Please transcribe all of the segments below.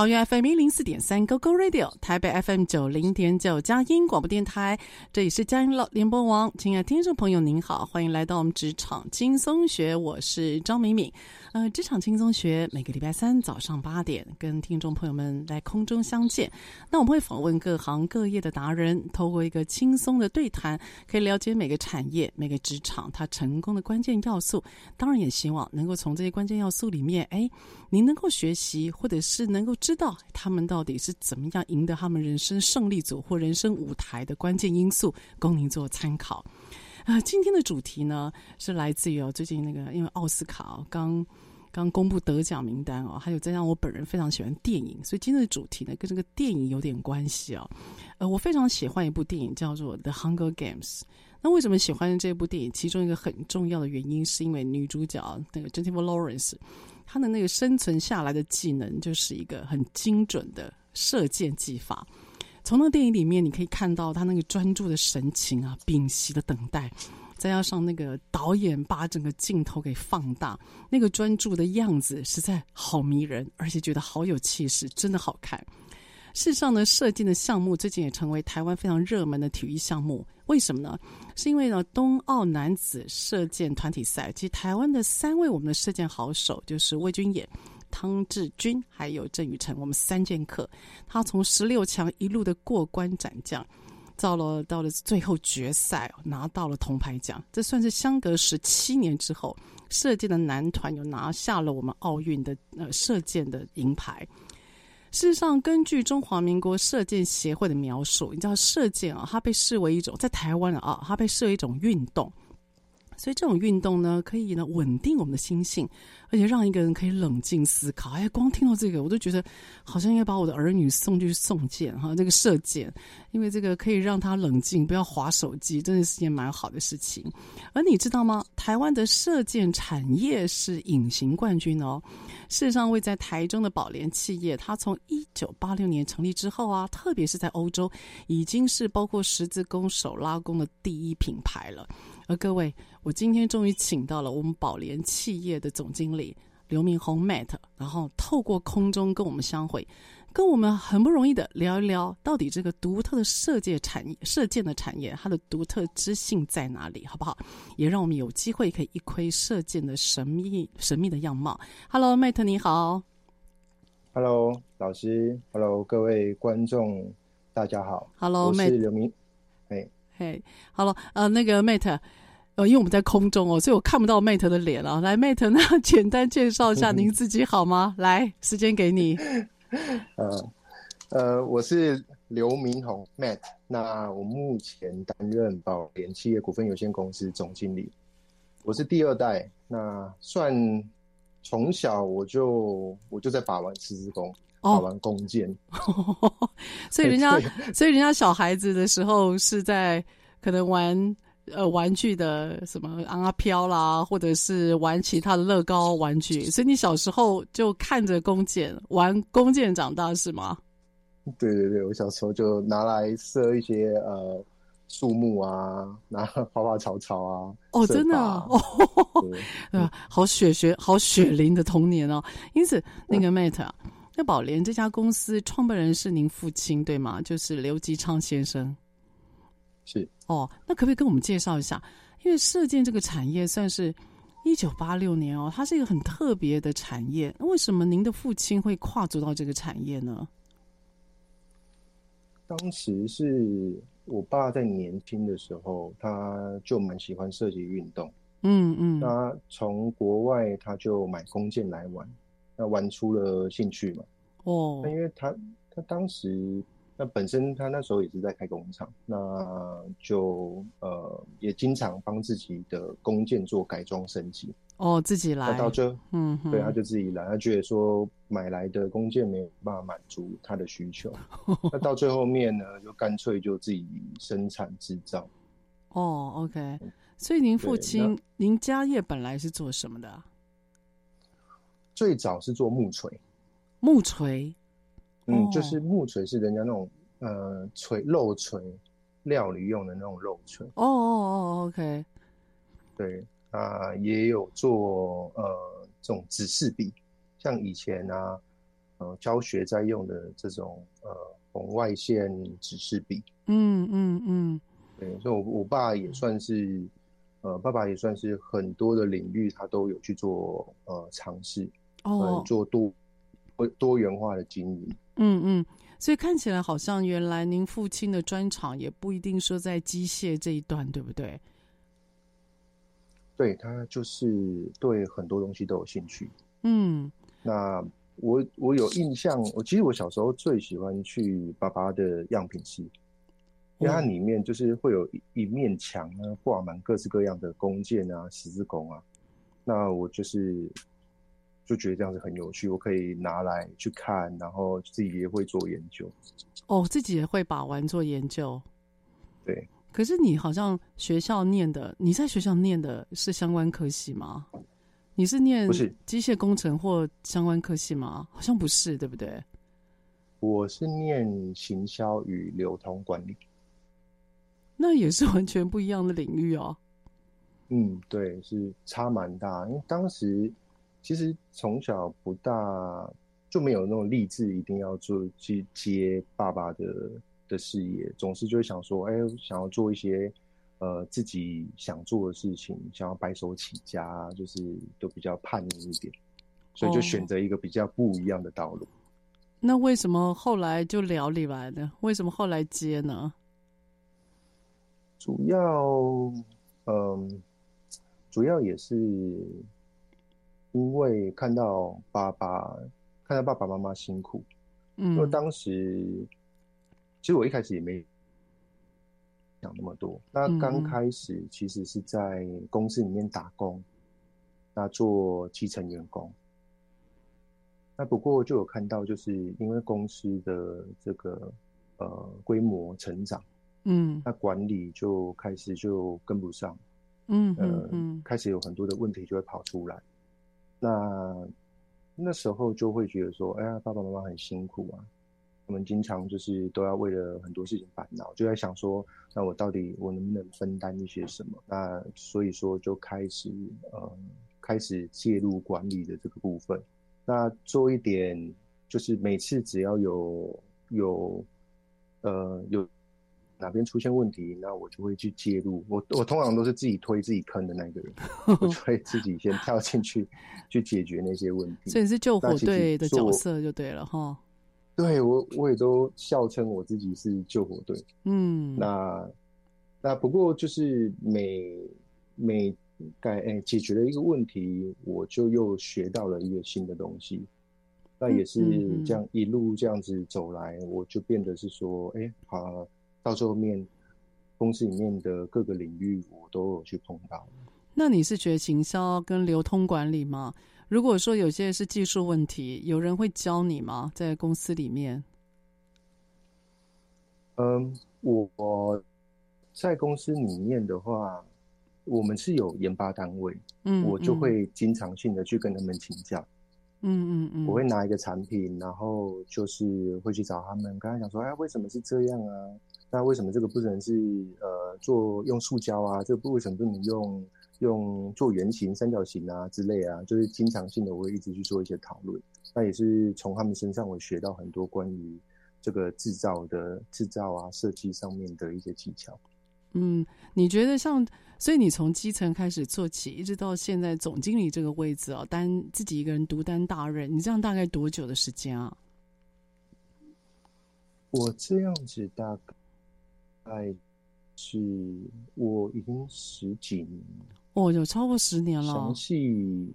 桃园 FM 一零四点三 GoGo Radio，台北 FM 九零点九佳音广播电台，这里是佳音乐联播网。亲爱的听众朋友，您好，欢迎来到我们职场轻松学，我是张敏敏。呃，职场轻松学每个礼拜三早上八点跟听众朋友们来空中相见。那我们会访问各行各业的达人，透过一个轻松的对谈，可以了解每个产业、每个职场它成功的关键要素。当然，也希望能够从这些关键要素里面，哎，您能够学习，或者是能够知道他们到底是怎么样赢得他们人生胜利组或人生舞台的关键因素，供您做参考。啊、今天的主题呢是来自于哦，最近那个因为奥斯卡哦刚刚公布得奖名单哦，还有再加上我本人非常喜欢电影，所以今天的主题呢跟这个电影有点关系哦。呃，我非常喜欢一部电影叫做《The Hunger Games》。那为什么喜欢这部电影？其中一个很重要的原因是因为女主角那个 Jennifer Lawrence，他的那个生存下来的技能就是一个很精准的射箭技法。从那个电影里面，你可以看到他那个专注的神情啊，屏息的等待，再加上那个导演把整个镜头给放大，那个专注的样子实在好迷人，而且觉得好有气势，真的好看。事实上呢，射箭的项目最近也成为台湾非常热门的体育项目。为什么呢？是因为呢，东奥男子射箭团体赛，其实台湾的三位我们的射箭好手就是魏君演。汤志军还有郑宇成，我们三剑客，他从十六强一路的过关斩将，到了到了最后决赛，拿到了铜牌奖。这算是相隔十七年之后，射箭的男团又拿下了我们奥运的呃射箭的银牌。事实上，根据中华民国射箭协会的描述，你知道射箭啊，它被视为一种在台湾啊，它被视为一种运动。所以这种运动呢，可以呢稳定我们的心性，而且让一个人可以冷静思考。哎，光听到这个，我都觉得好像应该把我的儿女送去送箭哈，这个射箭，因为这个可以让他冷静，不要划手机，真的是件蛮好的事情。而你知道吗？台湾的射箭产业是隐形冠军哦。事实上，位在台中的宝莲企业，它从一九八六年成立之后啊，特别是在欧洲，已经是包括十字弓、手拉弓的第一品牌了。而各位，我今天终于请到了我们宝联企业的总经理刘明宏 Matt，然后透过空中跟我们相会，跟我们很不容易的聊一聊，到底这个独特的射箭产业、射箭的产业，它的独特之性在哪里，好不好？也让我们有机会可以一窥射箭的神秘、神秘的样貌。Hello，Matt，你好。Hello，老师。Hello，各位观众，大家好。Hello，Matt。我是刘明。哎，嘿，Hello，呃，那个 Matt。呃，因为我们在空中哦，所以我看不到 Mate 的脸啊。来，Mate，那 简单介绍一下您自己好吗？来，时间给你。呃，呃，我是刘明宏 Mate，那我目前担任宝联企业股份有限公司总经理。我是第二代，那算从小我就我就在把玩十字弓，把玩弓箭。所以人家，所以人家小孩子的时候是在。可能玩呃玩具的什么阿飘啦，或者是玩其他的乐高玩具，所以你小时候就看着弓箭玩弓箭长大是吗？对对对，我小时候就拿来射一些呃树木啊，拿花花草草啊。哦，真的啊，哦，对吧？好血血好血淋的童年哦。因此，那个 Mate 啊，那宝莲这家公司创办人是您父亲对吗？就是刘吉昌先生。是哦，那可不可以跟我们介绍一下？因为射箭这个产业算是一九八六年哦，它是一个很特别的产业。那为什么您的父亲会跨足到这个产业呢？当时是我爸在年轻的时候，他就蛮喜欢射击运动。嗯嗯，他从国外他就买弓箭来玩，那玩出了兴趣嘛。哦，那因为他他当时那本身他那时候也是在开工厂，那就呃也经常帮自己的弓箭做改装升级。哦，自己来。那到这，嗯，对，他就自己来。他觉得说买来的弓箭没有办法满足他的需求，那到最后面呢，就干脆就自己生产制造。哦，OK。所以您父亲，您家业本来是做什么的？最早是做木锤。木锤。嗯，就是木锤是人家那种呃锤肉锤，料理用的那种肉锤。哦哦哦，OK。对。啊、呃，也有做呃这种指示笔，像以前啊，呃教学在用的这种呃红外线指示笔。嗯嗯嗯，对，所以我我爸也算是，呃，爸爸也算是很多的领域他都有去做呃尝试，哦、呃，做多多元化的经营。嗯嗯，所以看起来好像原来您父亲的专长也不一定说在机械这一段，对不对？对，他就是对很多东西都有兴趣。嗯，那我我有印象，我其实我小时候最喜欢去爸爸的样品室，因为它里面就是会有一一面墙啊，挂满各式各样的弓箭啊、十字弓啊。那我就是就觉得这样子很有趣，我可以拿来去看，然后自己也会做研究。哦，自己也会把玩做研究。对。可是你好像学校念的，你在学校念的是相关科系吗？你是念不是机械工程或相关科系吗？好像不是，对不对？我是念行销与流通管理，那也是完全不一样的领域哦。嗯，对，是差蛮大。因为当时其实从小不大就没有那种立志一定要做去接爸爸的。的事业总是就会想说，哎，想要做一些呃自己想做的事情，想要白手起家，就是都比较叛逆一点，所以就选择一个比较不一样的道路。哦，那为什么后来就聊李来呢？为什么后来接呢？主要，嗯，主要也是因为看到爸爸，看到爸爸妈妈辛苦，嗯，因为当时。其实我一开始也没想那么多。那刚开始其实是在公司里面打工，嗯、那做基层员工。那不过就有看到，就是因为公司的这个呃规模成长，嗯，那管理就开始就跟不上，嗯呃嗯，开始有很多的问题就会跑出来。那那时候就会觉得说，哎呀，爸爸妈妈很辛苦啊。我们经常就是都要为了很多事情烦恼，就在想说，那我到底我能不能分担一些什么？那所以说就开始呃开始介入管理的这个部分，那做一点就是每次只要有有呃有哪边出现问题，那我就会去介入。我我通常都是自己推自己坑的那个人，我就会自己先跳进去去解决那些问题。所以是救火队的角色就对了哈。对我，我也都笑称我自己是救火队。嗯，那那不过就是每每改哎解决了一个问题，我就又学到了一个新的东西。那也是这样一路这样子走来，嗯嗯、我就变得是说，哎，好，到最后面公司里面的各个领域，我都有去碰到。那你是学行销跟流通管理吗？如果说有些是技术问题，有人会教你吗？在公司里面？嗯，我在公司里面的话，我们是有研发单位，嗯，我就会经常性的去跟他们请教。嗯嗯嗯，我会拿一个产品，然后就是会去找他们，跟他讲说，哎，为什么是这样啊？那为什么这个不能是呃做用塑胶啊？这个为什么不能用用做圆形、三角形啊之类啊？就是经常性的，我会一直去做一些讨论。那也是从他们身上我学到很多关于这个制造的制造啊、设计上面的一些技巧。嗯，你觉得像，所以你从基层开始做起，一直到现在总经理这个位置啊，单自己一个人独担大任，你这样大概多久的时间啊？我这样子大概是我已经十几年了哦，有超过十年了。详细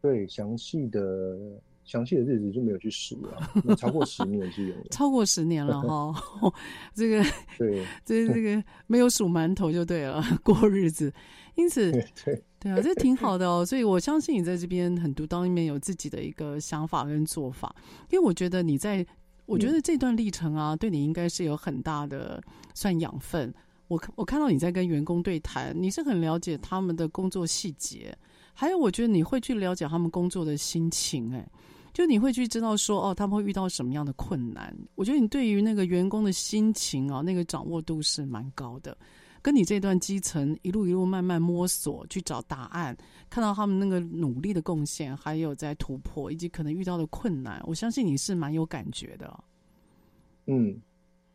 对详细的。详细的日子就没有去数了，超过十年是有的，超过十年了哈。这个对，这这个没有数馒头就对了，过日子。因此，对对啊，这挺好的哦。所以我相信你在这边很独当一面，有自己的一个想法跟做法。因为我觉得你在，我觉得这段历程啊，对你应该是有很大的算养分。我我看到你在跟员工对谈，你是很了解他们的工作细节，还有我觉得你会去了解他们工作的心情，哎。就你会去知道说哦，他们会遇到什么样的困难？我觉得你对于那个员工的心情啊，那个掌握度是蛮高的。跟你这段基层一路一路慢慢摸索去找答案，看到他们那个努力的贡献，还有在突破以及可能遇到的困难，我相信你是蛮有感觉的。嗯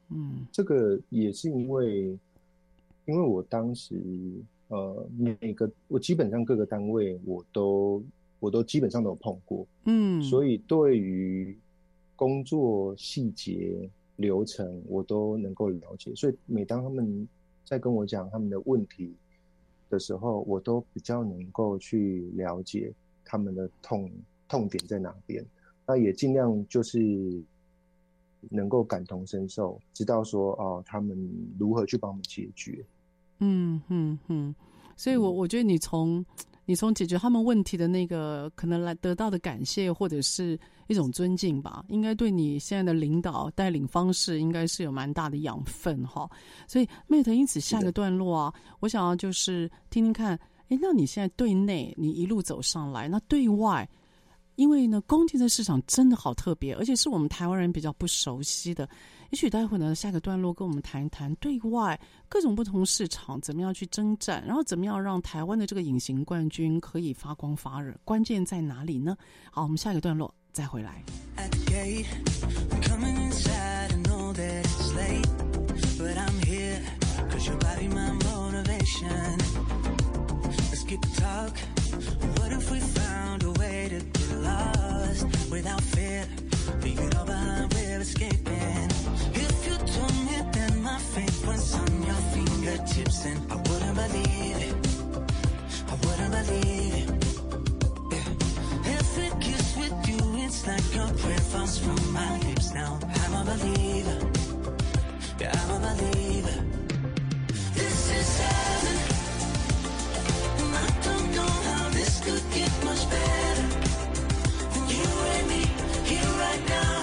嗯，这个也是因为，因为我当时呃，每个我基本上各个单位我都。我都基本上都有碰过，嗯，所以对于工作细节流程，我都能够了解。所以每当他们在跟我讲他们的问题的时候，我都比较能够去了解他们的痛痛点在哪边。那也尽量就是能够感同身受，知道说哦，他们如何去帮我们解决。嗯嗯嗯，所以我我觉得你从。你从解决他们问题的那个可能来得到的感谢，或者是一种尊敬吧，应该对你现在的领导带领方式，应该是有蛮大的养分哈。所以 Mate 因此下个段落啊，我想要就是听听看，哎，那你现在对内你一路走上来，那对外？因为呢，工地的市场真的好特别，而且是我们台湾人比较不熟悉的。也许待会呢，下个段落跟我们谈一谈对外各种不同市场怎么样去征战，然后怎么样让台湾的这个隐形冠军可以发光发热，关键在哪里呢？好，我们下一个段落再回来。tips then I wouldn't believe it. I wouldn't believe it. Yeah. Every kiss with you, it's like a prayer falls from my lips now. I'm a believer. Yeah, I'm a believer. This is heaven. And I don't know how this could get much better. You and me, here right now.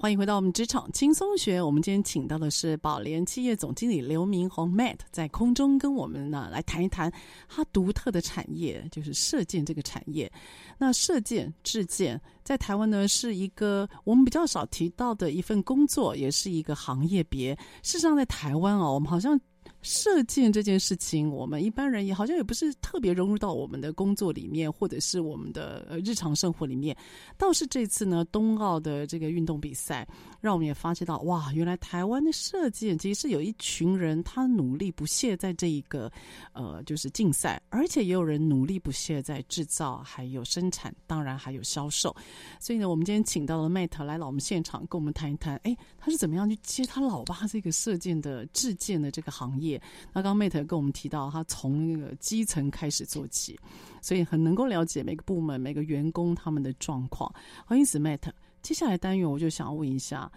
欢迎回到我们职场轻松学。我们今天请到的是宝联企业总经理刘明宏 Matt，在空中跟我们呢来谈一谈他独特的产业，就是射箭这个产业。那射箭、制箭在台湾呢是一个我们比较少提到的一份工作，也是一个行业别。事实上，在台湾哦，我们好像。射箭这件事情，我们一般人也好像也不是特别融入到我们的工作里面，或者是我们的呃日常生活里面。倒是这次呢，冬奥的这个运动比赛，让我们也发现到，哇，原来台湾的射箭其实是有一群人，他努力不懈在这一个呃就是竞赛，而且也有人努力不懈在制造，还有生产，当然还有销售。所以呢，我们今天请到了 Matt 来到我们现场，跟我们谈一谈，哎，他是怎么样去接他老爸这个射箭的制箭的这个行业。那刚刚 Mate 跟我们提到，他从那个基层开始做起，所以很能够了解每个部门、每个员工他们的状况。好，因此 Mate 接下来单元我就想问一下，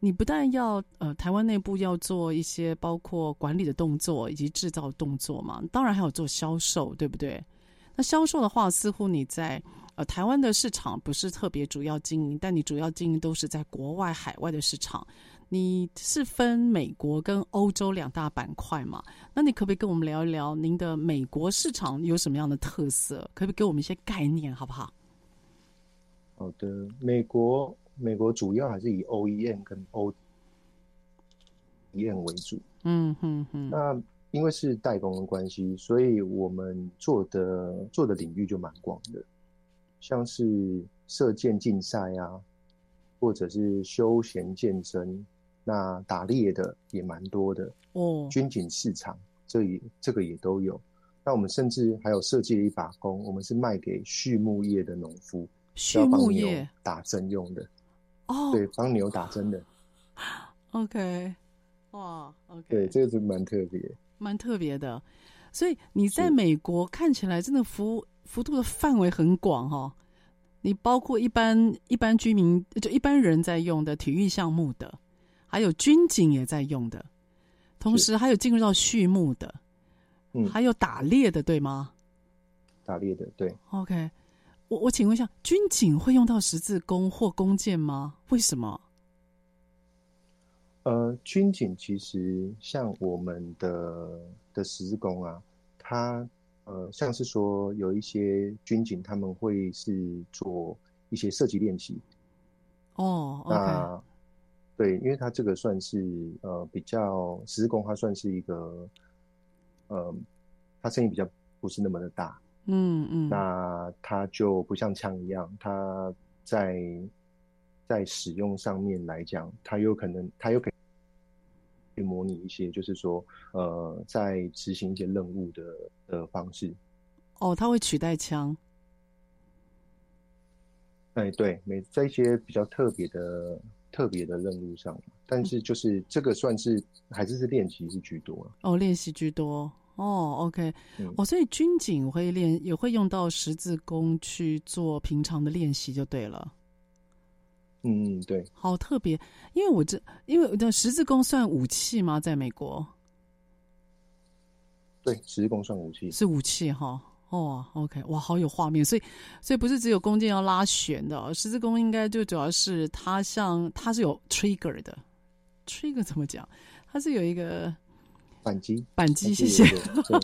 你不但要呃台湾内部要做一些包括管理的动作以及制造动作嘛，当然还有做销售，对不对？那销售的话，似乎你在呃台湾的市场不是特别主要经营，但你主要经营都是在国外海外的市场。你是分美国跟欧洲两大板块嘛？那你可不可以跟我们聊一聊您的美国市场有什么样的特色？可不可以给我们一些概念，好不好？好的，美国美国主要还是以 OEM 跟 OEM 为主。嗯哼哼。那因为是代工的关系，所以我们做的做的领域就蛮广的，像是射箭竞赛啊，或者是休闲健身。那打猎的也蛮多的哦，军警市场这也这个也都有。那我们甚至还有设计了一把弓，我们是卖给畜牧业的农夫，畜牧业打针用的哦，对，帮牛打针的。OK，哇，OK，对，这个是蛮特别，蛮特别的。所以你在美国看起来真的幅幅度的范围很广哈、哦，你包括一般一般居民就一般人在用的体育项目的。还有军警也在用的，同时还有进入到畜牧的，嗯，还有打猎的，对吗？打猎的，对。OK，我我请问一下，军警会用到十字弓或弓箭吗？为什么？呃，军警其实像我们的的十字弓啊，它呃，像是说有一些军警他们会是做一些射击练习。哦，OK。对，因为它这个算是呃比较十字弓，它算是一个呃，它声音比较不是那么的大，嗯嗯，那它就不像枪一样，它在在使用上面来讲，它有可能它有可能去模拟一些，就是说呃，在执行一些任务的的方式。哦，它会取代枪？哎，对，每在一些比较特别的。特别的任务上，但是就是这个算是还是是练习是居多哦，练习居多。哦，OK，嗯，哦，所以军警会练也会用到十字弓去做平常的练习就对了。嗯嗯，对，好特别，因为我这因为的十字弓算武器吗？在美国，对，十字弓算武器，是武器哈。哦，OK，哇，好有画面，所以，所以不是只有弓箭要拉弦的，哦十字弓应该就主要是它像它是有 trigger 的，trigger 怎么讲？它是有一个扳机，扳机，谢谢，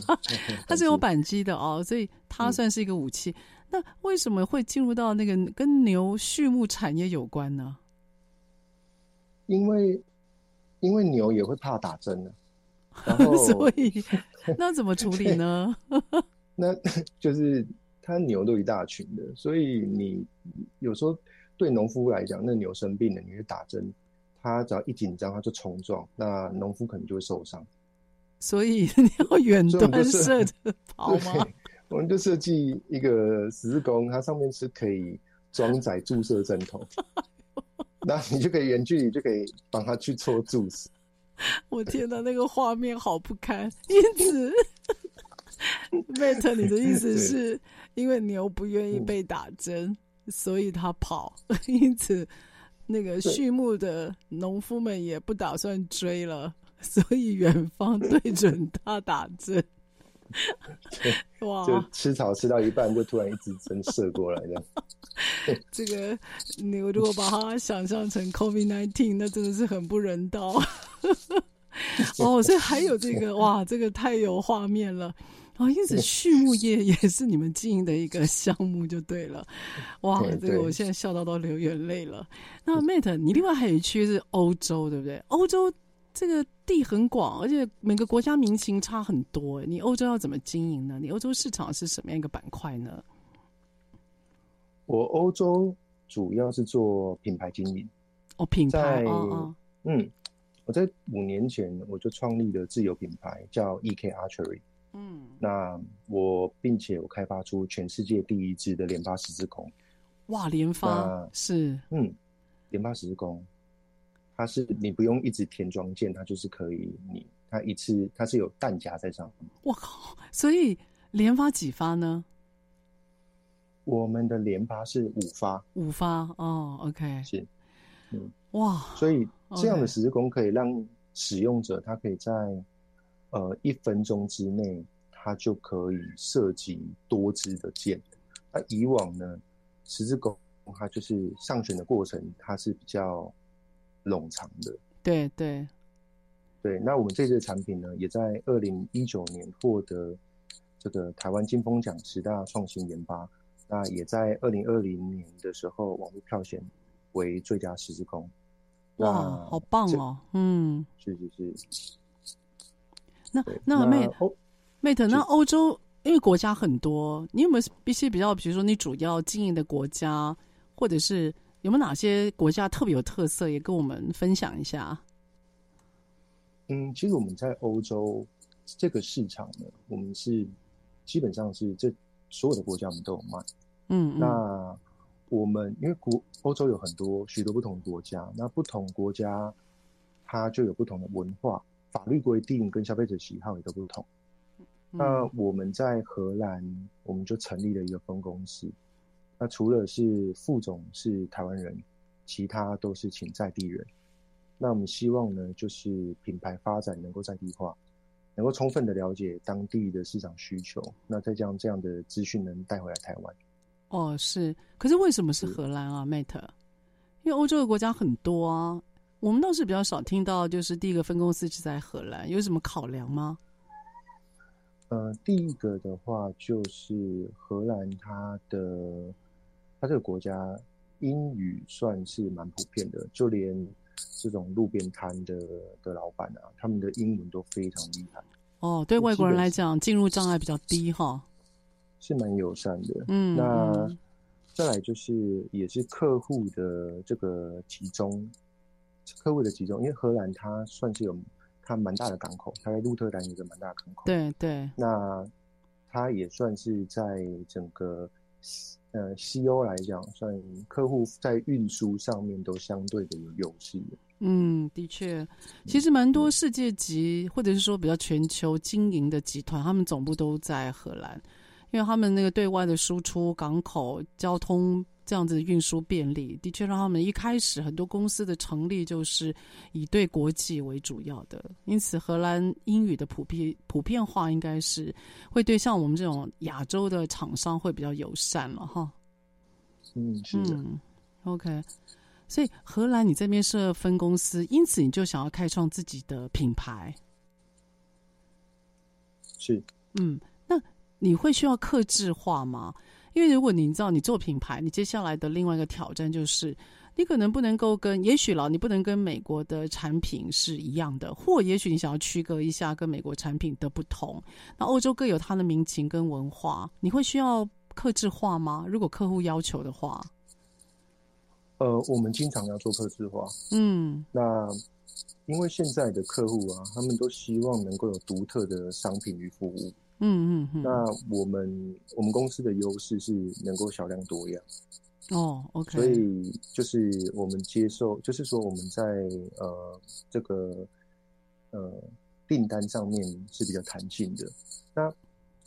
它是有扳机的哦，所以它算是一个武器。嗯、那为什么会进入到那个跟牛畜牧产业有关呢？因为，因为牛也会怕打针呢，所以那怎么处理呢？那 就是他牛都一大群的，所以你有时候对农夫来讲，那牛生病了，你去打针，他只要一紧张，他就冲撞，那农夫可能就会受伤。所以 你要远端射着跑吗？我们就设计一个十字弓，它上面是可以装载注射针头，那你就可以远距离就可以帮他去做注射。我天哪，那个画面好不堪，因此。Matt，你的意思是因为牛不愿意被打针，所以他跑，因此那个畜牧的农夫们也不打算追了，所以远方对准他打针。哇！就吃草吃到一半，就突然一支针射过来的。这个牛如果把它想象成 COVID-19，那真的是很不人道。哦，所以还有这个哇，这个太有画面了。哦，因此畜牧业也是你们经营的一个 项目，就对了。哇，这个我现在笑到都流眼泪了。那 Mate，你另外还有一区是欧洲，对不对？欧洲这个地很广，而且每个国家民情差很多。你欧洲要怎么经营呢？你欧洲市场是什么样一个板块呢？我欧洲主要是做品牌经营。哦，品牌，哦哦嗯，我在五年前我就创立了自有品牌，叫 EK Archery。嗯，那我并且我开发出全世界第一支的连发十字弓。哇，连发是嗯，连发十字弓，它是你不用一直填装箭，它就是可以你它一次它是有弹夹在上面。我靠，所以连发几发呢？我们的连发是五发，五发哦，OK，是，嗯，哇，所以这样的十字弓可以让使用者他可以在呃一分钟之内，它就可以涉及多支的箭。那以往呢，十字弓它就是上旋的过程，它是比较冗长的。对对对，那我们这次的产品呢，也在二零一九年获得这个台湾金风奖十大创新研发。那也在二零二零年的时候，网络票选为最佳十字弓。哇，好棒哦！嗯，是是是。那那 Mate，Mate，那欧洲因为国家很多，你有没有一些比较，比如说你主要经营的国家，或者是有没有哪些国家特别有特色，也跟我们分享一下？嗯，其实我们在欧洲这个市场呢，我们是基本上是这所有的国家我们都有卖。嗯，那我们因为国欧洲有很多许多不同国家，那不同国家它就有不同的文化、法律规定跟消费者喜好也都不同。嗯、那我们在荷兰，我们就成立了一个分公司。那除了是副总是台湾人，其他都是请在地人。那我们希望呢，就是品牌发展能够在地化，能够充分的了解当地的市场需求，那再将这样的资讯能带回来台湾。哦，是，可是为什么是荷兰啊，Mate？因为欧洲的国家很多啊，我们倒是比较少听到，就是第一个分公司是在荷兰，有什么考量吗？呃，第一个的话就是荷兰，它的它这个国家英语算是蛮普遍的，就连这种路边摊的的老板啊，他们的英文都非常厉害。哦，对外国人来讲，进入障碍比较低哈。是蛮友善的，嗯，那再来就是也是客户的这个集中，客户的集中，因为荷兰它算是有它蛮大的港口，它在鹿特丹有个蛮大的港口，对对，那它也算是在整个呃西欧来讲，算客户在运输上面都相对的有优势的。嗯，的确，其实蛮多世界级或者是说比较全球经营的集团，他们总部都在荷兰。因为他们那个对外的输出、港口交通这样子的运输便利，的确让他们一开始很多公司的成立就是以对国际为主要的。因此，荷兰英语的普遍普遍化应该是会对像我们这种亚洲的厂商会比较友善了哈。嗯，是的。嗯，OK。所以荷兰你这边设分公司，因此你就想要开创自己的品牌。是。嗯。那你会需要克制化吗？因为如果你知道你做品牌，你接下来的另外一个挑战就是，你可能不能够跟，也许啦，你不能跟美国的产品是一样的，或也许你想要区隔一下跟美国产品的不同。那欧洲各有它的民情跟文化，你会需要克制化吗？如果客户要求的话，呃，我们经常要做克制化。嗯，那因为现在的客户啊，他们都希望能够有独特的商品与服务。嗯嗯嗯，那我们我们公司的优势是能够少量多样。哦，OK。所以就是我们接受，就是说我们在呃这个呃订单上面是比较弹性的。那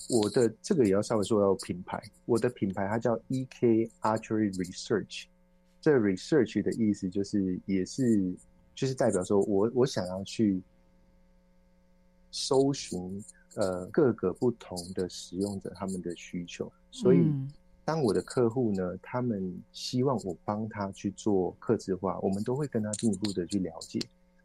我的这个也要稍微说到品牌，我的品牌它叫 EK Archery Research。这 research 的意思就是也是就是代表说我我想要去搜寻。呃，各个不同的使用者他们的需求，所以当我的客户呢，他们希望我帮他去做客制化，我们都会跟他进一步的去了解。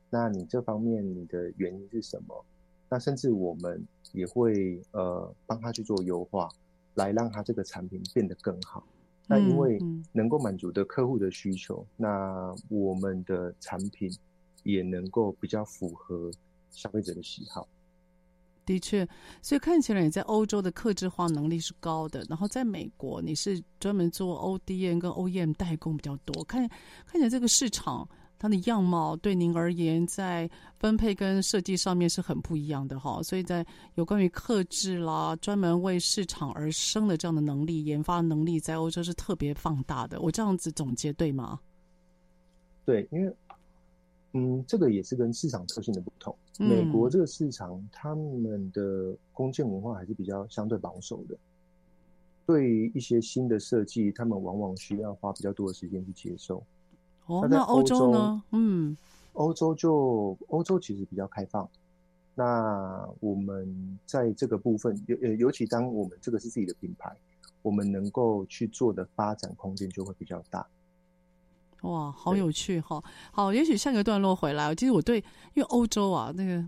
那你这方面你的原因是什么？那甚至我们也会呃帮他去做优化，来让他这个产品变得更好。那因为能够满足的客户的需求，那我们的产品也能够比较符合消费者的喜好。的确，所以看起来你在欧洲的客制化能力是高的，然后在美国你是专门做 ODM 跟 OEM 代工比较多。看看起来这个市场它的样貌对您而言，在分配跟设计上面是很不一样的哈。所以在有关于客制啦，专门为市场而生的这样的能力、研发能力，在欧洲是特别放大的。我这样子总结对吗？对，因为。嗯，这个也是跟市场特性的不同。美国这个市场，他们的弓箭文化还是比较相对保守的。对于一些新的设计，他们往往需要花比较多的时间去接受。哦，那欧洲呢？嗯，欧洲就欧洲其实比较开放。那我们在这个部分，尤呃，尤其当我们这个是自己的品牌，我们能够去做的发展空间就会比较大。哇，好有趣哈！好，也许下个段落回来，其实我对，因为欧洲啊，那个，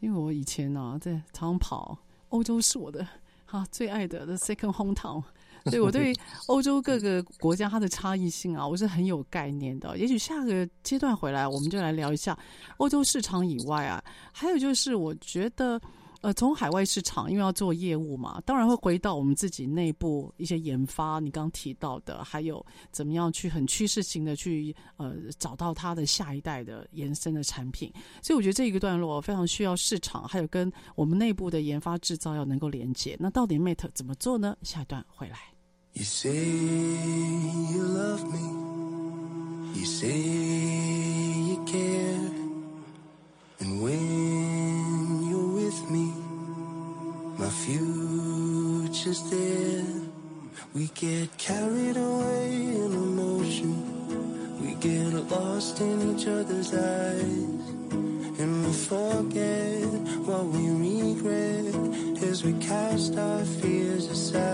因为我以前呢、啊、在常常跑，欧洲是我的哈最爱的 the second hometown，所以我对欧洲各个国家它的差异性啊，我是很有概念的。也许下个阶段回来，我们就来聊一下欧洲市场以外啊，还有就是我觉得。呃，从海外市场，因为要做业务嘛，当然会回到我们自己内部一些研发。你刚提到的，还有怎么样去很趋势性的去呃找到它的下一代的延伸的产品。所以我觉得这一个段落非常需要市场，还有跟我们内部的研发制造要能够连接。那到底 Mate 怎么做呢？下一段回来。You say you love me, you say We get carried away in emotion. We get lost in each other's eyes. And we forget what we regret as we cast our fears aside.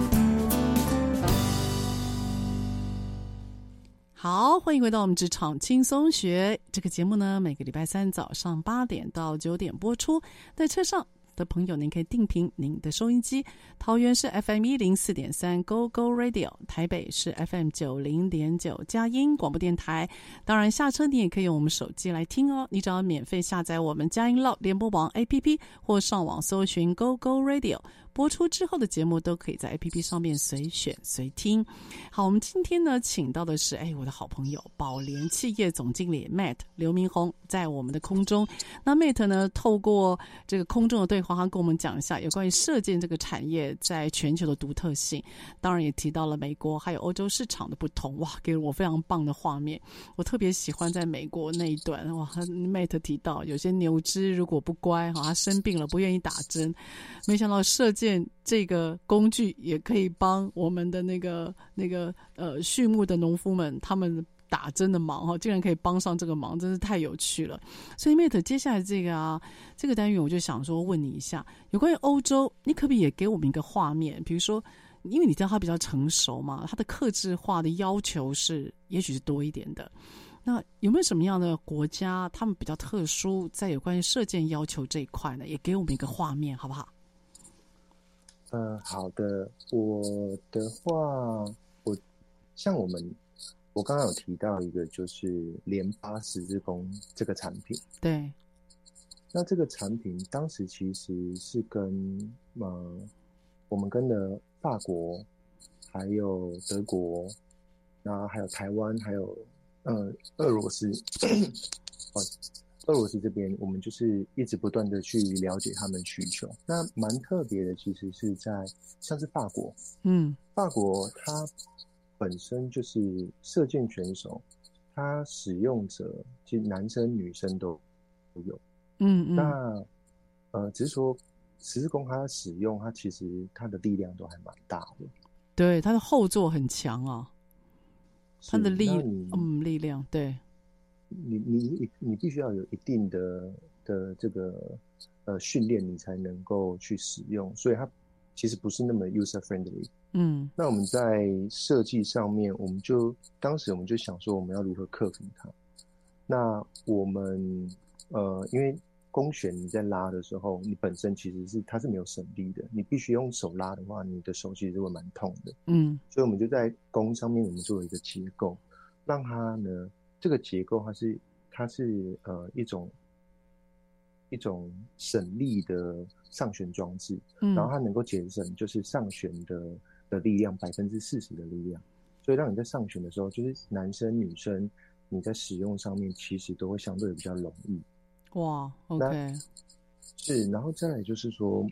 欢迎回到我们职场轻松学这个节目呢，每个礼拜三早上八点到九点播出，在车上。的朋友，您可以定频您的收音机。桃园是 FM 一零四点三 Go Go Radio，台北是 FM 九零点九佳音广播电台。当然，下车你也可以用我们手机来听哦。你只要免费下载我们佳音 l o 联播网 APP，或上网搜寻 Go Go Radio，播出之后的节目都可以在 APP 上面随选随听。好，我们今天呢，请到的是哎，我的好朋友宝联企业总经理 Matt 刘明宏，在我们的空中。那 Matt 呢，透过这个空中的对话。他跟我们讲一下有关于射箭这个产业在全球的独特性，当然也提到了美国还有欧洲市场的不同。哇，给了我非常棒的画面。我特别喜欢在美国那一段。哇，Matt 提到有些牛只如果不乖，哈，它生病了不愿意打针。没想到射箭箭这个工具也可以帮我们的那个那个呃畜牧的农夫们他们。打针的忙哈，竟然可以帮上这个忙，真是太有趣了。所以 Mate，接下来这个啊，这个单元我就想说问你一下，有关于欧洲，你可不可以也给我们一个画面？比如说，因为你知道它比较成熟嘛，它的克制化的要求是也许是多一点的。那有没有什么样的国家，他们比较特殊，在有关于射箭要求这一块呢？也给我们一个画面，好不好？嗯、呃，好的。我的话，我像我们。我刚刚有提到一个，就是联八十字弓这个产品。对，那这个产品当时其实是跟呃，我们跟了法国，还有德国，然后还有台湾，还有呃俄罗斯。哦，俄罗斯这边，我们就是一直不断的去了解他们需求。那蛮特别的，其实是在像是法国，嗯，法国它。本身就是射箭选手，他使用者其实男生女生都都有，嗯嗯。那呃，只是说十字弓它使用，它其实它的力量都还蛮大的。对，它的后座很强啊，它的力嗯力量，对。你你你你必须要有一定的的这个呃训练，你才能够去使用，所以它其实不是那么 user friendly。嗯，那我们在设计上面，我们就当时我们就想说，我们要如何克服它。那我们呃，因为弓弦你在拉的时候，你本身其实是它是没有省力的，你必须用手拉的话，你的手其实会蛮痛的。嗯，所以我们就在弓上面，我们做了一个结构，让它呢，这个结构它是它是呃一种一种省力的上旋装置，嗯，然后它能够节省就是上旋的。的力量百分之四十的力量，所以让你在上旋的时候，就是男生女生你在使用上面其实都会相对比较容易。哇，OK，是，然后再来就是说，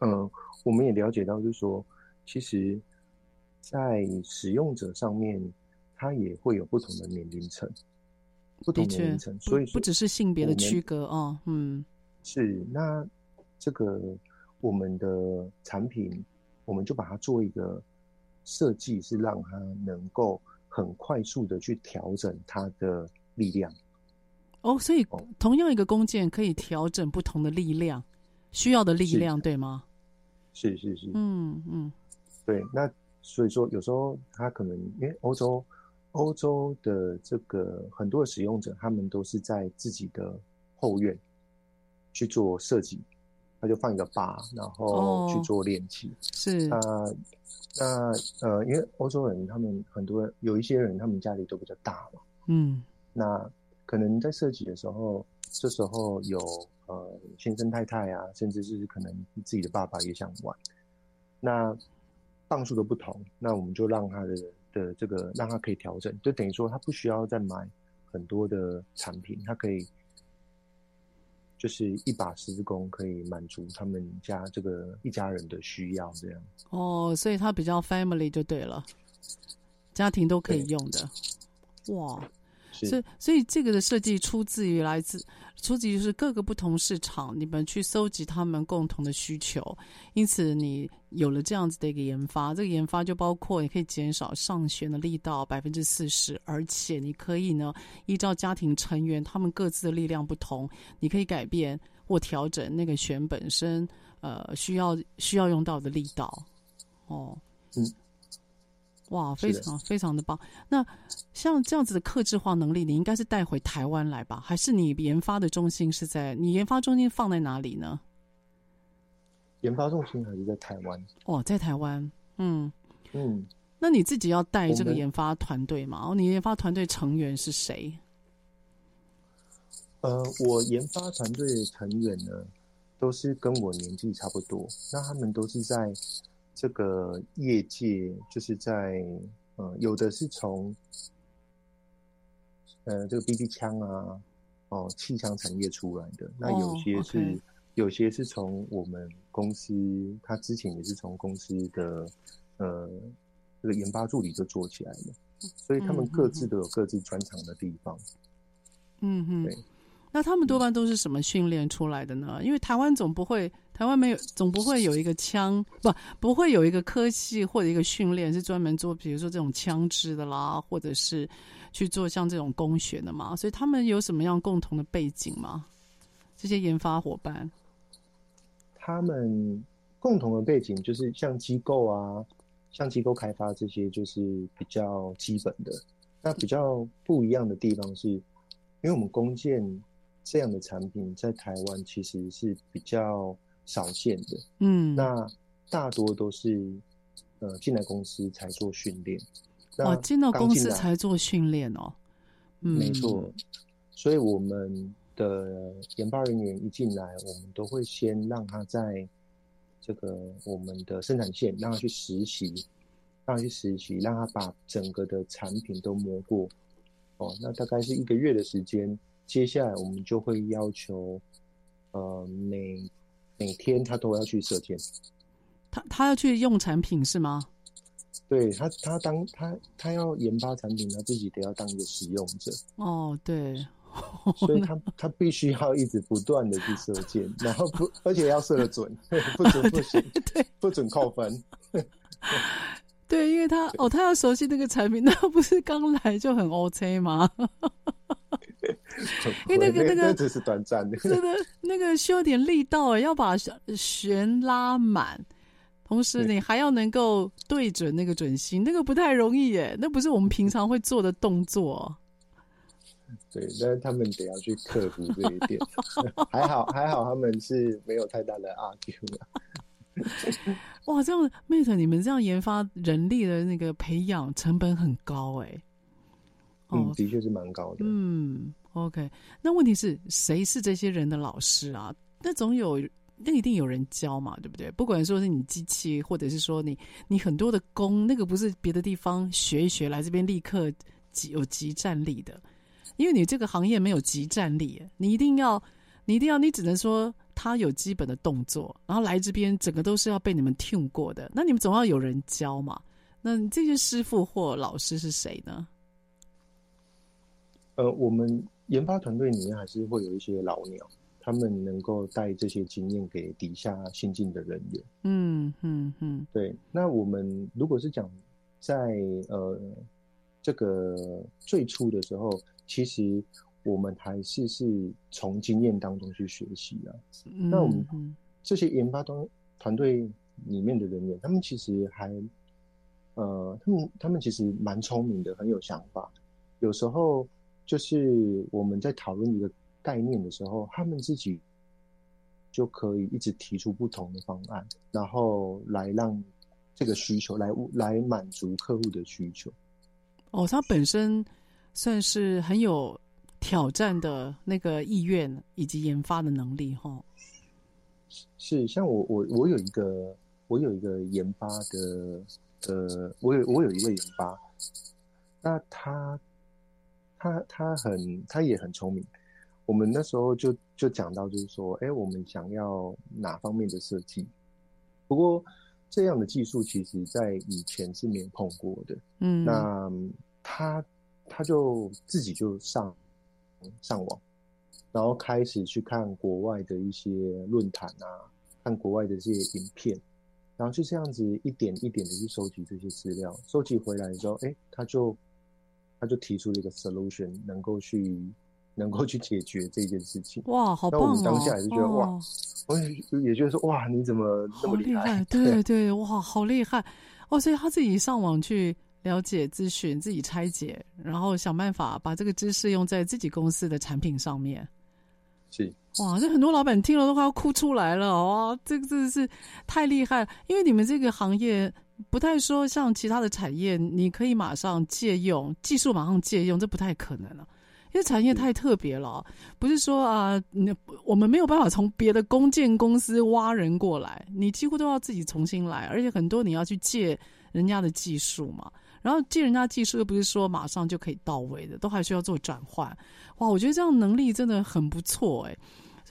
嗯、呃，我们也了解到，就是说，其实，在使用者上面，他也会有不同的年龄层，不同年龄层，所以不只是性别的区隔哦，嗯，是，那这个我们的产品。我们就把它做一个设计，是让它能够很快速的去调整它的力量。哦，所以同样一个弓箭可以调整不同的力量，需要的力量，对吗？是是是，嗯嗯，对。那所以说，有时候它可能因为欧洲，欧洲的这个很多的使用者，他们都是在自己的后院去做设计。他就放一个靶，然后去做练习。哦、是那那呃，因为欧洲人他们很多有一些人，他们家里都比较大嘛。嗯。那可能在设计的时候，这时候有呃先生太太啊，甚至是可能自己的爸爸也想玩。那磅数都不同，那我们就让他的的这个让他可以调整，就等于说他不需要再买很多的产品，他可以。就是一把十字弓可以满足他们家这个一家人的需要，这样。哦，所以它比较 family 就对了，家庭都可以用的。哇，所以所以这个的设计出自于来自出自于是各个不同市场，你们去搜集他们共同的需求，因此你有了这样子的一个研发。这个研发就包括你可以减少上旋的力道百分之四十，而且你可以呢依照家庭成员他们各自的力量不同，你可以改变或调整那个弦本身呃需要需要用到的力道。哦，嗯。哇，非常非常的棒！那像这样子的克制化能力，你应该是带回台湾来吧？还是你研发的中心是在你研发中心放在哪里呢？研发中心还是在台湾？哦，在台湾。嗯嗯，那你自己要带这个研发团队吗？哦，你研发团队成员是谁？呃，我研发团队的成员呢，都是跟我年纪差不多，那他们都是在。这个业界就是在呃，有的是从呃这个 BB 枪啊，哦气枪产业出来的，那有些是、oh. 有些是从我们公司，他之前也是从公司的呃这个研发助理就做起来的，所以他们各自都有各自专长的地方。嗯哼，对。那他们多半都是什么训练出来的呢？因为台湾总不会，台湾没有，总不会有一个枪，不，不会有一个科系或者一个训练是专门做，比如说这种枪支的啦，或者是去做像这种弓弦的嘛。所以他们有什么样共同的背景吗？这些研发伙伴，他们共同的背景就是像机构啊，像机构开发这些就是比较基本的。那比较不一样的地方是，因为我们弓箭。这样的产品在台湾其实是比较少见的，嗯，那大多都是呃进来公司才做训练，哦，进到公司才做训练哦，嗯，没错，所以我们的研发人员一进来，我们都会先让他在这个我们的生产线让他去实习，让他去实习，让他把整个的产品都摸过，哦，那大概是一个月的时间。接下来我们就会要求，呃，每每天他都要去射箭。他他要去用产品是吗？对他，他当他他要研发产品，他自己得要当一个使用者。哦，对，所以他他必须要一直不断的去射箭，然后不而且要射得准，不准不行，对，不准扣分。对，因为他哦，他要熟悉那个产品，那不是刚来就很 OK 吗？因为那个那个只是短暂的，真的，那个需要点力道，要把弦拉满，同时你还要能够对准那个准心，那个不太容易耶，那不是我们平常会做的动作。对，但是他们得要去克服这一点。还 好还好，他们是没有太大的 argue 哇，这样 Matt，你们这样研发人力的那个培养成本很高哎。嗯，的确是蛮高的。嗯，OK。那问题是谁是这些人的老师啊？那总有，那一定有人教嘛，对不对？不管说是你机器，或者是说你你很多的工，那个不是别的地方学一学来这边立刻即有即战力的，因为你这个行业没有即战力，你一定要，你一定要，你只能说他有基本的动作，然后来这边整个都是要被你们 tune 过的。那你们总要有人教嘛？那这些师傅或老师是谁呢？呃，我们研发团队里面还是会有一些老鸟，他们能够带这些经验给底下新进的人员。嗯嗯嗯，对。那我们如果是讲在呃这个最初的时候，其实我们还是是从经验当中去学习啊。嗯、那我们这些研发团团队里面的人员，他们其实还呃，他们他们其实蛮聪明的，很有想法，有时候。就是我们在讨论一个概念的时候，他们自己就可以一直提出不同的方案，然后来让这个需求来来满足客户的需求。哦，他本身算是很有挑战的那个意愿以及研发的能力，哈。是，像我我我有一个我有一个研发的呃，我有我有一个研发，那他。他他很他也很聪明，我们那时候就就讲到就是说，哎，我们想要哪方面的设计？不过这样的技术其实在以前是没有碰过的。嗯，那他他就自己就上上网，然后开始去看国外的一些论坛啊，看国外的这些影片，然后就这样子一点一点的去收集这些资料，收集回来的时候，哎，他就。他就提出了一个 solution，能够去能够去解决这件事情。哇，好棒哦！那我们当下也是觉得哇，我也觉得说哇，你怎么那么厉害？对对对，哇，好厉害哦！所以他自己上网去了解咨询，自己拆解，然后想办法把这个知识用在自己公司的产品上面。是哇，这很多老板听了都快要哭出来了哇！这个真的是太厉害了，因为你们这个行业。不太说像其他的产业，你可以马上借用技术，马上借用，这不太可能了，因为产业太特别了。不是说啊，那我们没有办法从别的公建公司挖人过来，你几乎都要自己重新来，而且很多你要去借人家的技术嘛。然后借人家技术又不是说马上就可以到位的，都还需要做转换。哇，我觉得这样能力真的很不错哎。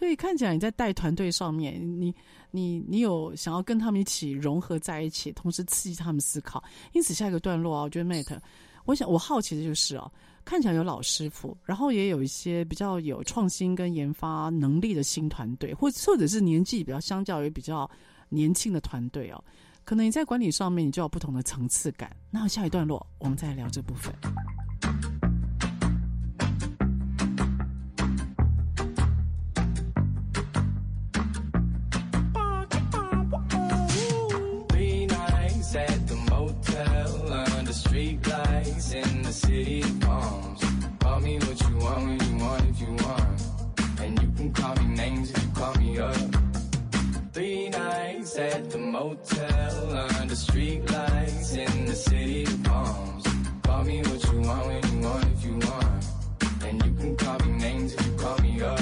所以看起来你在带团队上面，你你你有想要跟他们一起融合在一起，同时刺激他们思考。因此下一个段落啊，我觉得 Mate，我想我好奇的就是啊，看起来有老师傅，然后也有一些比较有创新跟研发能力的新团队，或或者是年纪比较相较于比较年轻的团队哦，可能你在管理上面你就有不同的层次感。那下一段落我们再来聊这部分。Hotel, under street lights in the city of palms. Call me what you want when you want if you want. And you can call me names if you call me up.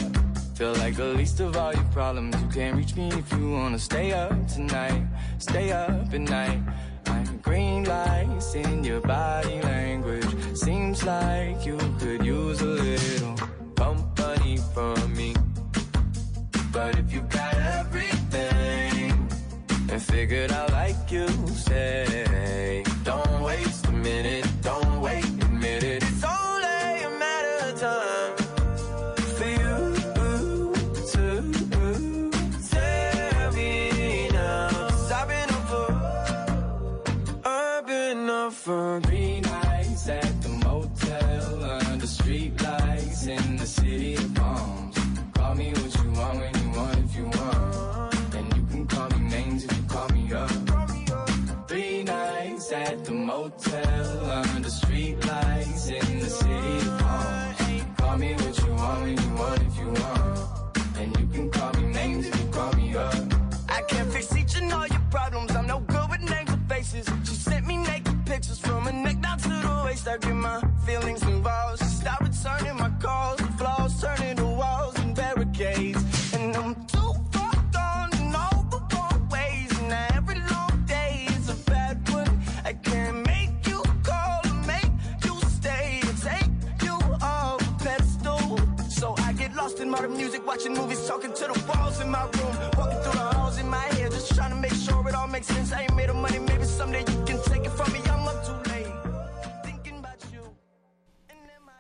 Feel like the least of all your problems. You can't reach me if you wanna stay up tonight. Stay up at night. I'm green lights in your body language. Seems like you could use a little company from me. But if you got a Figured I like you, said. Hotel under street lights in the city of palms. Call me what you want when you want if you want. And you can call me names if you call me up. I can't fix each and all your problems. I'm no good with names or faces. She sent me naked pictures from her neck down to the waist. I get my feelings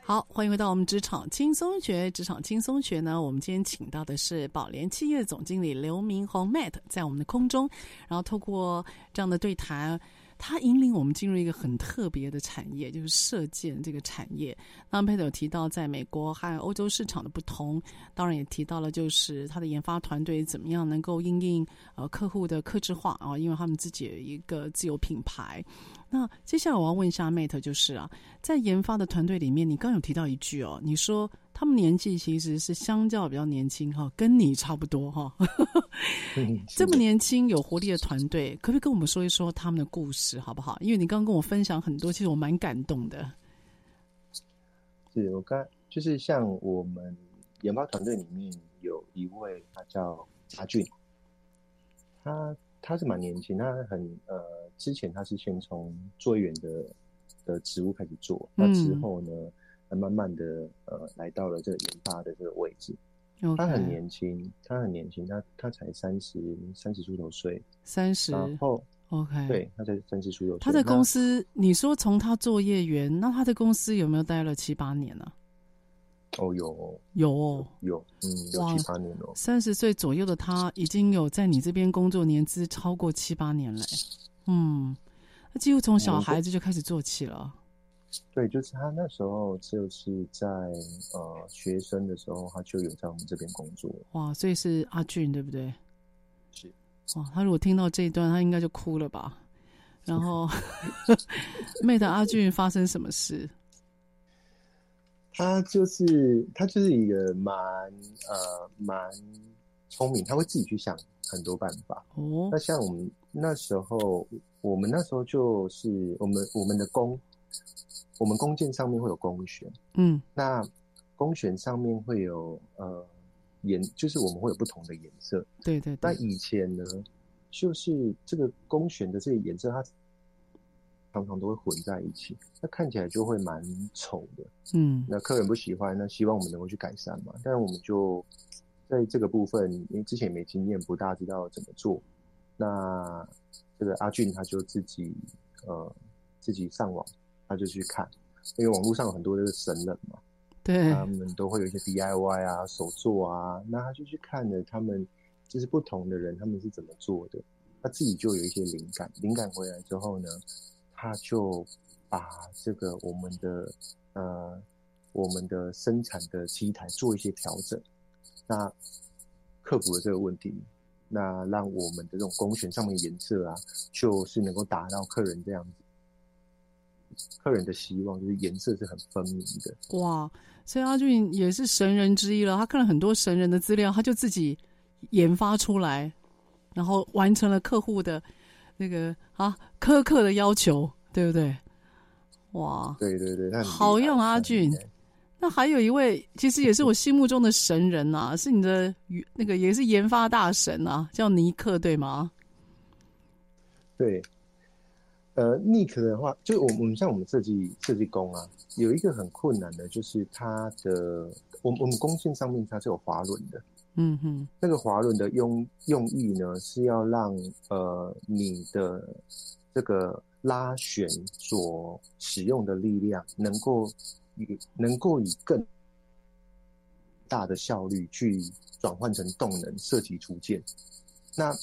好，欢迎回到我们职场轻松学。职场轻松学呢，我们今天请到的是宝联企业总经理刘明宏 Matt，在我们的空中，然后透过这样的对谈。他引领我们进入一个很特别的产业，就是射箭这个产业。那 Matt 有提到在美国和欧洲市场的不同，当然也提到了就是他的研发团队怎么样能够应应呃客户的客制化啊，因为他们自己有一个自有品牌。那接下来我要问一下 Mate，就是啊，在研发的团队里面，你刚有提到一句哦，你说他们年纪其实是相较比较年轻哈，跟你差不多哈。这么年轻有活力的团队，可不可以跟我们说一说他们的故事，好不好？因为你刚刚跟我分享很多，其实我蛮感动的。是我刚就是像我们研发团队里面有一位，他叫阿俊，他他是蛮年轻，他很呃，之前他是先从作业员的的职务开始做，那之后呢，嗯、慢慢的呃来到了这个研发的这个位置。他很年轻，他很年轻，他他才三十三十出头岁，三十，然后 OK，对，他才三十出头岁。他的公司，你说从他作业员，那他的公司有没有待了七八年呢、啊？哦，有，有哦，有，嗯，有七八年哦。三十岁左右的他，已经有在你这边工作年资超过七八年了。嗯，他几乎从小孩子就开始做起了。对，就是他那时候就是在呃学生的时候，他就有在我们这边工作。哇，所以是阿俊对不对？是。哇，他如果听到这一段，他应该就哭了吧？然后，Matt 阿俊发生什么事？他就是他就是一个蛮呃蛮聪明，他会自己去想很多办法。哦。那像我们那时候，我们那时候就是我们我们的弓。我们弓箭上面会有弓弦，嗯，那弓弦上面会有呃颜，就是我们会有不同的颜色，对对对。那以前呢，就是这个弓弦的这个颜色，它常常都会混在一起，那看起来就会蛮丑的，嗯。那客人不喜欢，那希望我们能够去改善嘛。但我们就在这个部分，因为之前没经验，不大知道怎么做。那这个阿俊他就自己呃自己上网。他就去看，因为网络上有很多的神人嘛，对，他们都会有一些 DIY 啊、手作啊，那他就去看了他们就是不同的人他们是怎么做的，他自己就有一些灵感，灵感回来之后呢，他就把这个我们的呃我们的生产的机台做一些调整，那克服了这个问题，那让我们的这种工选上面颜色啊，就是能够达到客人这样子。客人的希望就是颜色是很分明的。哇，所以阿俊也是神人之一了。他看了很多神人的资料，他就自己研发出来，然后完成了客户的那个啊苛刻的要求，对不对？哇，对对对，好用阿俊。那还有一位，其实也是我心目中的神人啊，是你的那个也是研发大神啊，叫尼克，对吗？对。呃，Nick 的话，就我我们像我们设计设计工啊，有一个很困难的，就是它的，我们我们弓箭上面它是有滑轮的，嗯哼，那个滑轮的用用意呢，是要让呃你的这个拉弦所使用的力量能够以能够以更大的效率去转换成动能，设计出件，那。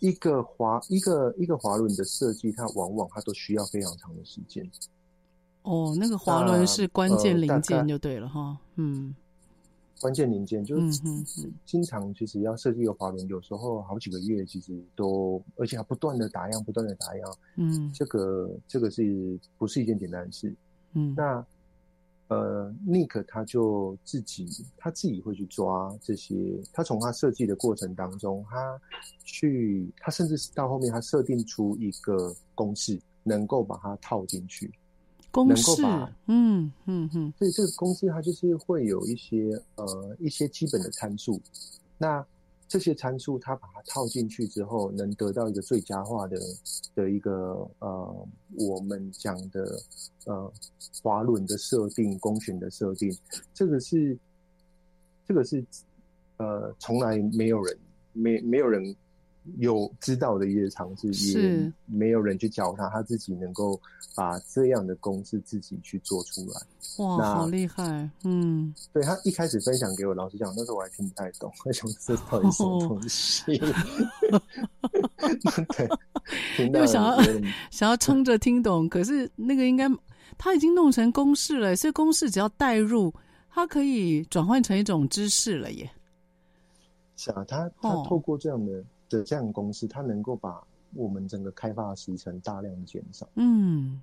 一个滑一个一个滑轮的设计，它往往它都需要非常长的时间。哦，那个滑轮是关键零件就对了哈。嗯，关键零件就是经常其实要设计一个滑轮，有时候好几个月，其实都而且还不断的打样，不断的打样。嗯，这个这个是不是一件简单的事？嗯，那呃，Nick 他就自己他自己会去抓这些，他从他设计的过程当中，他去他甚至是到后面他设定出一个公式，能够把它套进去。公式，嗯嗯嗯，所以这个公式它就是会有一些呃一些基本的参数，那这些参数它把它套进去之后，能得到一个最佳化的的一个呃我们讲的呃滑轮的设定、弓弦的设定，这个是这个是呃从来没有人没没有人有知道的一些尝试，也没有人去教他，他自己能够。把这样的公式自己去做出来，哇，好厉害！嗯，对，他一开始分享给我，老实讲，那时候我还听不太懂，为什么这到底什么东西？对，又想要 想要撑着听懂，可是那个应该他已经弄成公式了，所以公式只要代入，它可以转换成一种知识了耶。是啊，他他透过这样的、哦、的这样公司，它能够把。我们整个开发的时程大量减少。嗯，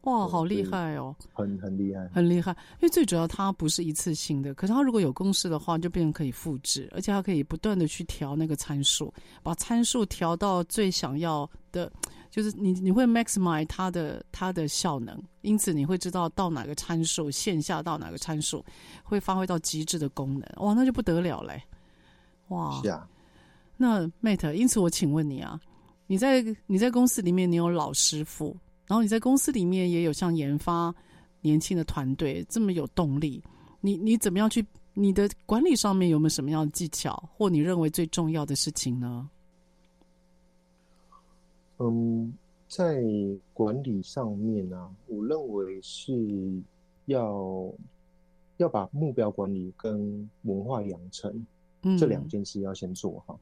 哇，好厉害哦！很很厉害，很厉害。因为最主要它不是一次性的，可是它如果有公式的话，就变成可以复制，而且它可以不断的去调那个参数，把参数调到最想要的，就是你你会 maximize 它的它的效能，因此你会知道到哪个参数线下到哪个参数会发挥到极致的功能。哇，那就不得了嘞！哇，是啊。那 Mate，因此我请问你啊。你在你在公司里面，你有老师傅，然后你在公司里面也有像研发年轻的团队这么有动力，你你怎么样去？你的管理上面有没有什么样的技巧，或你认为最重要的事情呢？嗯，在管理上面呢、啊，我认为是要要把目标管理跟文化养成、嗯、这两件事要先做好。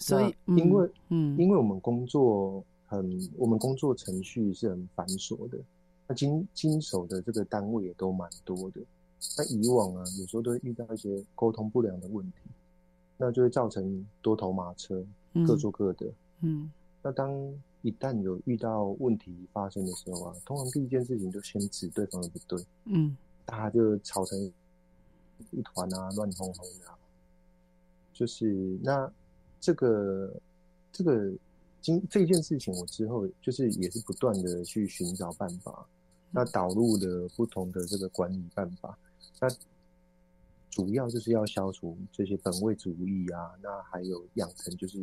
所以，因为，嗯，因为我们工作很，我们工作程序是很繁琐的，那经经手的这个单位也都蛮多的。那以往啊，有时候都会遇到一些沟通不良的问题，那就会造成多头马车，各做各的。嗯，嗯，那当一旦有遇到问题发生的时候啊，通常第一件事情就先指对方的不对，嗯，大家就吵成一团啊，乱哄哄的。就是那。这个这个经这件事情，我之后就是也是不断的去寻找办法，那导入了不同的这个管理办法，那主要就是要消除这些本位主义啊，那还有养成就是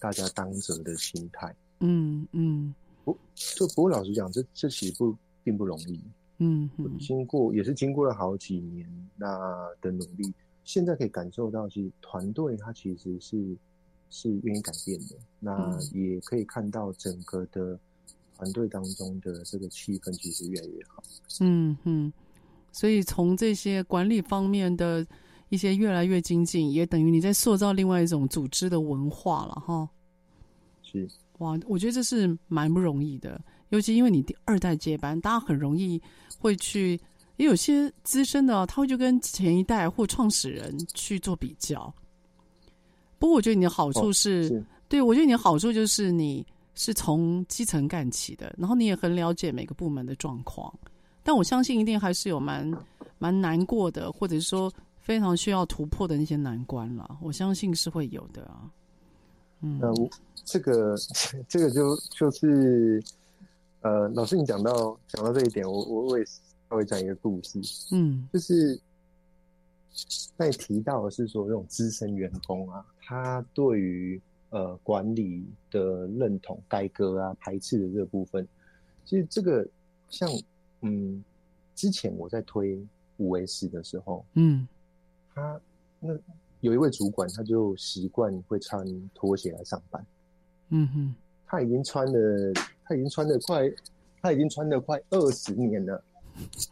大家当责的心态。嗯嗯，不，就不过老实讲，这这其实不并不容易。嗯嗯，经过也是经过了好几年那的努力，现在可以感受到，其实团队它其实是。是愿意改变的，那也可以看到整个的团队当中的这个气氛其实越来越好。嗯嗯，所以从这些管理方面的一些越来越精进，也等于你在塑造另外一种组织的文化了哈。是哇，我觉得这是蛮不容易的，尤其因为你第二代接班，大家很容易会去，也有些资深的，他会就跟前一代或创始人去做比较。不过我觉得你的好处是，哦、是对，我觉得你的好处就是你是从基层干起的，然后你也很了解每个部门的状况。但我相信一定还是有蛮蛮难过的，或者是说非常需要突破的那些难关了。我相信是会有的啊。嗯，呃、这个 这个就就是呃，老师你讲到讲到这一点，我我我也稍微讲一个故事。嗯，就是。在提到的是说，这种资深员工啊，他对于呃管理的认同、改革啊、排斥的这个部分，其实这个像嗯，之前我在推五 S 的时候，嗯，他那有一位主管，他就习惯会穿拖鞋来上班，嗯哼，他已经穿了，他已经穿了快，他已经穿了快二十年了，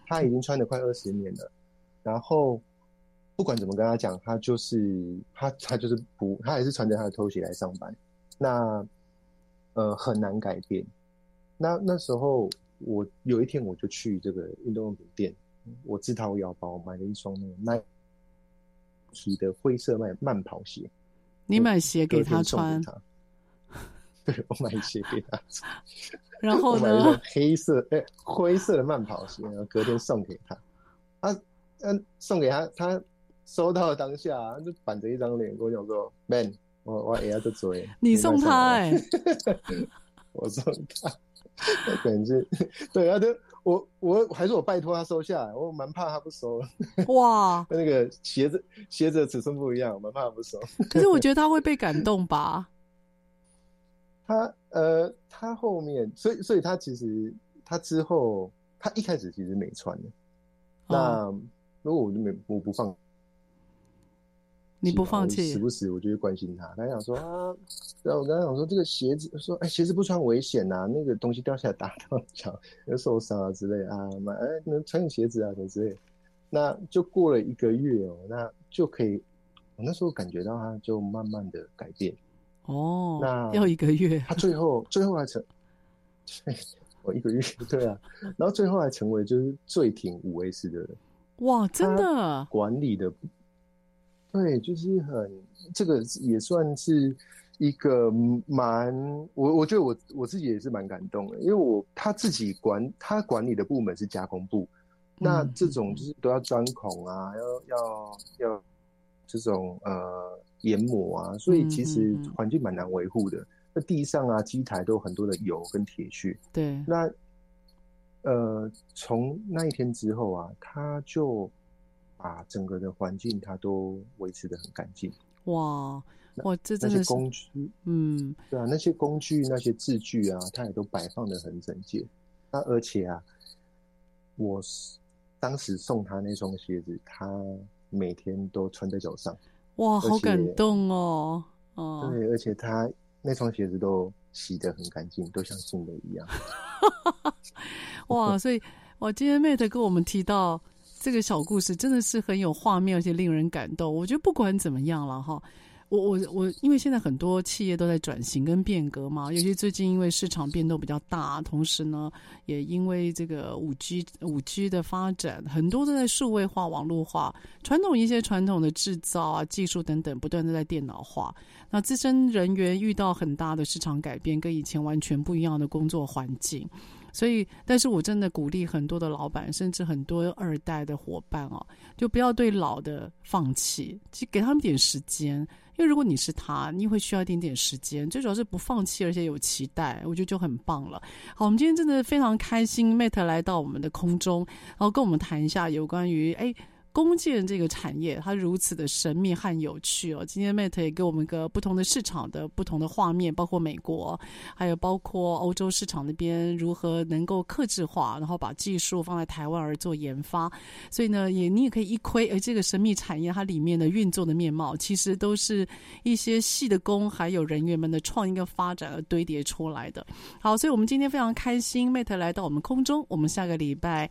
他已经穿了快二十年了，然后。不管怎么跟他讲，他就是他，他就是不，他还是穿着他的拖鞋来上班。那呃很难改变。那那时候我有一天我就去这个运动用品店，我自掏腰包买了一双那个 Nike 的灰色慢慢跑鞋。你买鞋给他穿？他对，我买鞋给他穿。然后呢？黑色哎、欸、灰色的慢跑鞋，然后隔天送给他。他嗯送给他，他收到当下、啊、就板着一张脸跟我讲说：“Man，我我也要这嘴。”你送他哎、欸？我送他。可能是对啊，就我我还是我拜托他收下来，我蛮怕他不收。哇，跟那个鞋子鞋子的尺寸不一样，我蛮怕他不收。可是我觉得他会被感动吧？他呃，他后面，所以所以他其实他之后，他一开始其实没穿的。哦、那如果我就没我不放。你不放弃，时不时我就会关心他。他想说啊，然后我刚才想说这个鞋子，说哎，鞋子不穿危险呐、啊，那个东西掉下来打到脚要受伤啊之类啊，买哎能穿你鞋子啊什么之类。那就过了一个月哦，那就可以，我那时候感觉到他就慢慢的改变哦。那要一个月，他最后最后还成，我一个月对啊，然后最后还成为就是最挺五 A 四的人。哇，真的管理的。对，就是很这个也算是一个蛮我我觉得我我自己也是蛮感动的，因为我他自己管他管理的部门是加工部，嗯、那这种就是都要钻孔啊，要要要这种呃研磨啊，所以其实环境蛮难维护的。那、嗯、地上啊机台都有很多的油跟铁屑。对，那呃从那一天之后啊，他就。把整个的环境，它都维持的很干净。哇哇，这真的是工具，嗯，对啊，那些工具、那些字具啊，它也都摆放的很整洁。那而且啊，我当时送他那双鞋子，他每天都穿在脚上。哇，好感动哦！哦，对，而且他那双鞋子都洗得很干净，都像新的一样。哇，所以我，今天 Mate 跟我们提到。这个小故事真的是很有画面，而且令人感动。我觉得不管怎么样了哈，我我我，因为现在很多企业都在转型跟变革嘛，尤其最近因为市场变动比较大，同时呢，也因为这个五 G 五 G 的发展，很多都在数位化、网络化，传统一些传统的制造啊、技术等等，不断的在电脑化。那资深人员遇到很大的市场改变，跟以前完全不一样的工作环境。所以，但是我真的鼓励很多的老板，甚至很多二代的伙伴哦，就不要对老的放弃，就给他们点时间。因为如果你是他，你会需要一点点时间。最主要是不放弃，而且有期待，我觉得就很棒了。好，我们今天真的非常开心，Mate 来到我们的空中，然后跟我们谈一下有关于哎。弓箭这个产业，它如此的神秘和有趣哦。今天 Mate 也给我们个不同的市场的不同的画面，包括美国，还有包括欧洲市场那边如何能够克制化，然后把技术放在台湾而做研发。所以呢，也你也可以一窥，而这个神秘产业它里面的运作的面貌，其实都是一些细的工，还有人员们的创意跟发展而堆叠出来的。好，所以我们今天非常开心，Mate 来到我们空中，我们下个礼拜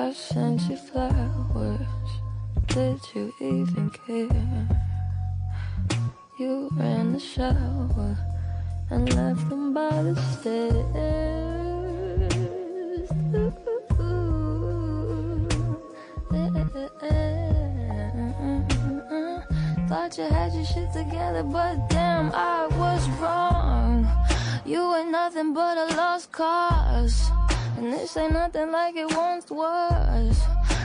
I sent you flowers. Did you even care? You ran the shower and left them by the stairs. Thought you had your shit together, but damn, I was wrong. You were nothing but a lost cause. And this ain't nothing like it once was.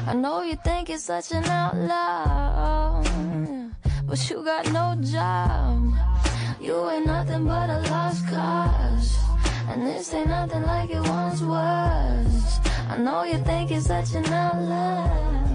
I know you think it's such an outlaw, but you got no job. You ain't nothing but a lost cause. And this ain't nothing like it once was. I know you think it's such an outlaw